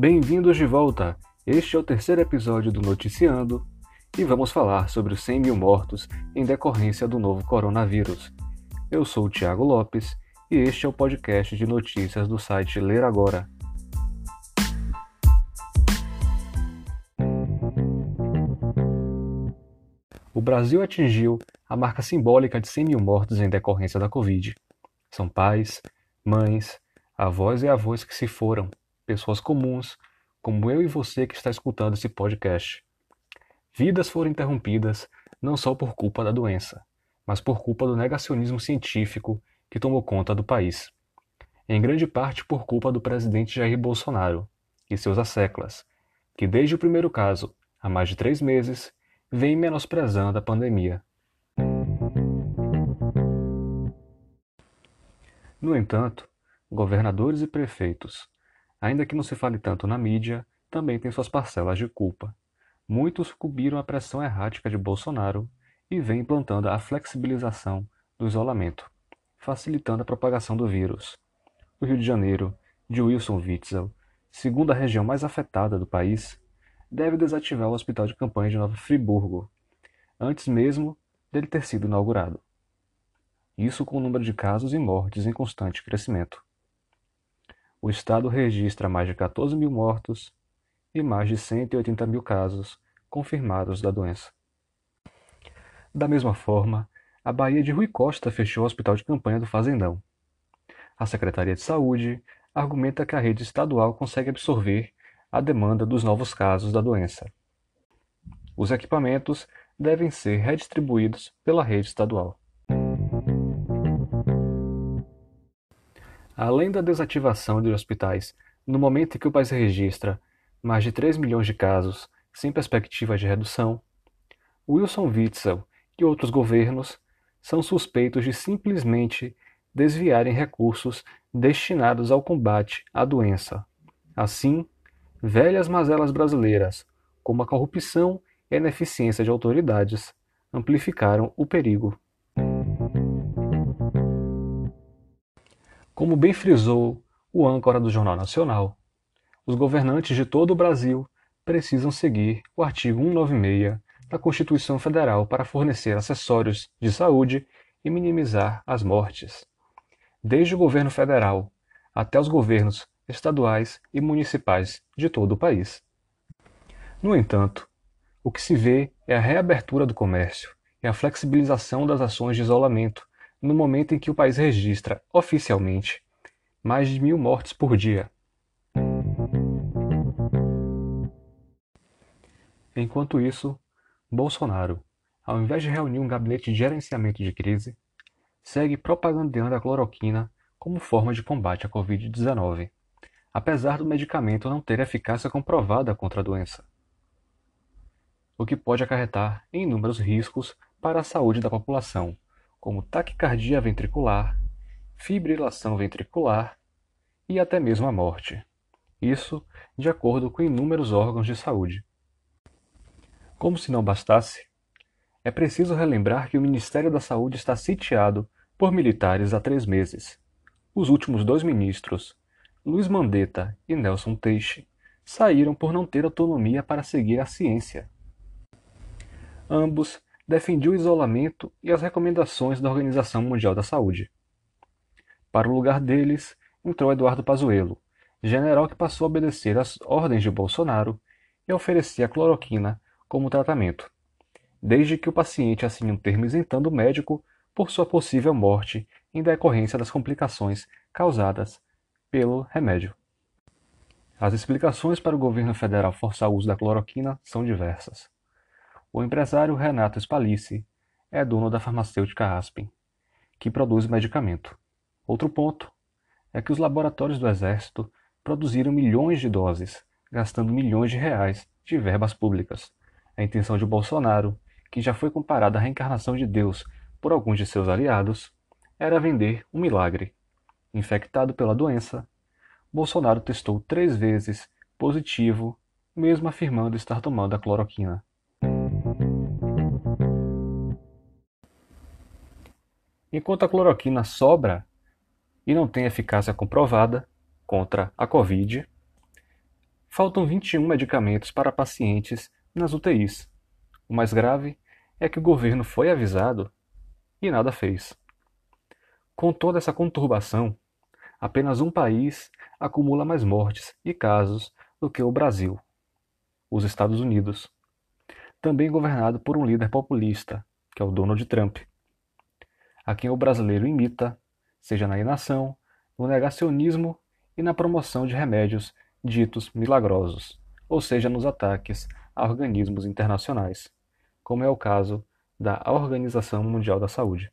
Bem-vindos de volta! Este é o terceiro episódio do Noticiando e vamos falar sobre os 100 mil mortos em decorrência do novo coronavírus. Eu sou o Thiago Lopes e este é o podcast de notícias do site Ler Agora. O Brasil atingiu a marca simbólica de 100 mil mortos em decorrência da Covid. São pais, mães, avós e avós que se foram, pessoas comuns, como eu e você que está escutando esse podcast. Vidas foram interrompidas não só por culpa da doença, mas por culpa do negacionismo científico que tomou conta do país. Em grande parte por culpa do presidente Jair Bolsonaro e seus asseclas, que desde o primeiro caso, há mais de três meses, vem menosprezando a pandemia. No entanto, governadores e prefeitos, ainda que não se fale tanto na mídia, também têm suas parcelas de culpa. Muitos sucumbiram à pressão errática de Bolsonaro e vêm implantando a flexibilização do isolamento, facilitando a propagação do vírus. O Rio de Janeiro, de Wilson Witzel, segunda região mais afetada do país, deve desativar o hospital de campanha de Nova Friburgo, antes mesmo dele ter sido inaugurado. Isso com o número de casos e mortes em constante crescimento. O estado registra mais de 14 mil mortos e mais de 180 mil casos confirmados da doença. Da mesma forma, a Bahia de Rui Costa fechou o hospital de campanha do Fazendão. A Secretaria de Saúde argumenta que a rede estadual consegue absorver a demanda dos novos casos da doença. Os equipamentos devem ser redistribuídos pela rede estadual. Além da desativação de hospitais, no momento em que o país registra mais de 3 milhões de casos sem perspectiva de redução, Wilson Witzel e outros governos são suspeitos de simplesmente desviarem recursos destinados ao combate à doença. Assim, Velhas mazelas brasileiras, como a corrupção e a ineficiência de autoridades, amplificaram o perigo. Como bem frisou o âncora do Jornal Nacional, os governantes de todo o Brasil precisam seguir o artigo 196 da Constituição Federal para fornecer acessórios de saúde e minimizar as mortes. Desde o governo federal até os governos estaduais e municipais de todo o país. No entanto, o que se vê é a reabertura do comércio e a flexibilização das ações de isolamento no momento em que o país registra, oficialmente, mais de mil mortes por dia. Enquanto isso, Bolsonaro, ao invés de reunir um gabinete de gerenciamento de crise, segue propagandeando a cloroquina como forma de combate à Covid-19 apesar do medicamento não ter eficácia comprovada contra a doença, o que pode acarretar inúmeros riscos para a saúde da população, como taquicardia ventricular, fibrilação ventricular e até mesmo a morte. Isso de acordo com inúmeros órgãos de saúde. Como se não bastasse, é preciso relembrar que o Ministério da Saúde está sitiado por militares há três meses. Os últimos dois ministros, Luiz Mandetta e Nelson Teixe saíram por não ter autonomia para seguir a ciência. Ambos defendiam o isolamento e as recomendações da Organização Mundial da Saúde. Para o lugar deles entrou Eduardo Pazuello, general que passou a obedecer às ordens de Bolsonaro e oferecia cloroquina como tratamento, desde que o paciente assine um termo isentando o médico por sua possível morte em decorrência das complicações causadas pelo remédio. As explicações para o governo federal forçar o uso da cloroquina são diversas. O empresário Renato Spalice é dono da farmacêutica Aspen, que produz medicamento. Outro ponto é que os laboratórios do Exército produziram milhões de doses, gastando milhões de reais de verbas públicas. A intenção de Bolsonaro, que já foi comparada à reencarnação de Deus por alguns de seus aliados, era vender um milagre Infectado pela doença, Bolsonaro testou três vezes positivo, mesmo afirmando estar tomando a cloroquina. Enquanto a cloroquina sobra e não tem eficácia comprovada contra a Covid, Faltam 21 medicamentos para pacientes nas UTIs. O mais grave é que o governo foi avisado e nada fez. Com toda essa conturbação, apenas um país acumula mais mortes e casos do que o Brasil, os Estados Unidos, também governado por um líder populista, que é o Donald Trump, a quem o brasileiro imita, seja na inação, no negacionismo e na promoção de remédios ditos milagrosos, ou seja, nos ataques a organismos internacionais, como é o caso da Organização Mundial da Saúde.